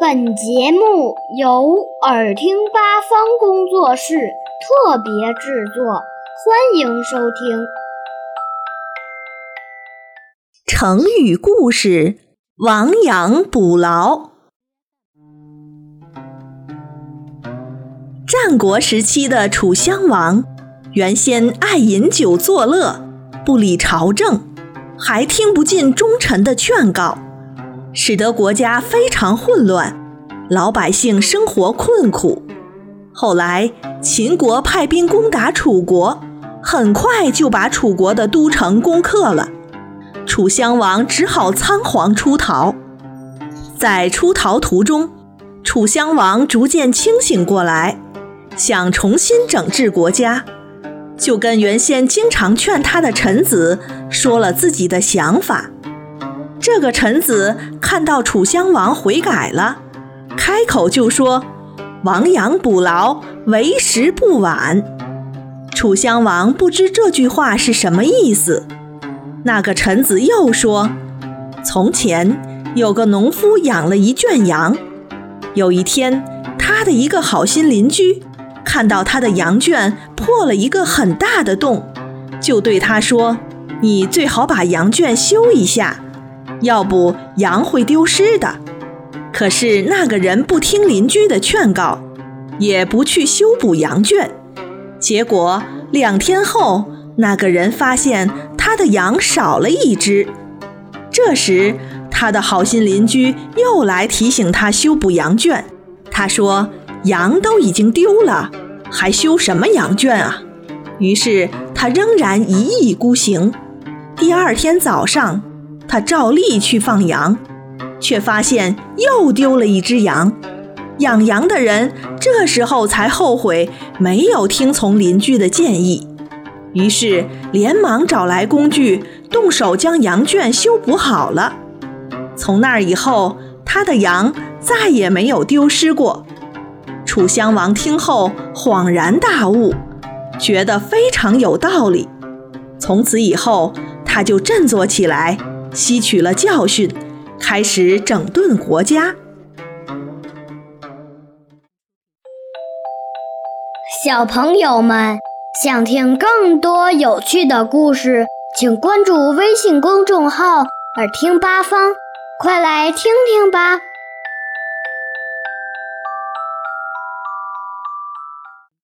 本节目由耳听八方工作室特别制作，欢迎收听。成语故事：亡羊补牢。战国时期的楚襄王，原先爱饮酒作乐，不理朝政，还听不进忠臣的劝告。使得国家非常混乱，老百姓生活困苦。后来秦国派兵攻打楚国，很快就把楚国的都城攻克了。楚襄王只好仓皇出逃。在出逃途中，楚襄王逐渐清醒过来，想重新整治国家，就跟原先经常劝他的臣子说了自己的想法。这个臣子看到楚襄王悔改了，开口就说：“亡羊补牢，为时不晚。”楚襄王不知这句话是什么意思。那个臣子又说：“从前有个农夫养了一圈羊，有一天，他的一个好心邻居看到他的羊圈破了一个很大的洞，就对他说：‘你最好把羊圈修一下。’”要不羊会丢失的。可是那个人不听邻居的劝告，也不去修补羊圈。结果两天后，那个人发现他的羊少了一只。这时，他的好心邻居又来提醒他修补羊圈。他说：“羊都已经丢了，还修什么羊圈啊？”于是他仍然一意孤行。第二天早上。他照例去放羊，却发现又丢了一只羊。养羊的人这时候才后悔没有听从邻居的建议，于是连忙找来工具，动手将羊圈修补好了。从那以后，他的羊再也没有丢失过。楚襄王听后恍然大悟，觉得非常有道理。从此以后，他就振作起来。吸取了教训，开始整顿国家。小朋友们想听更多有趣的故事，请关注微信公众号“耳听八方”，快来听听吧。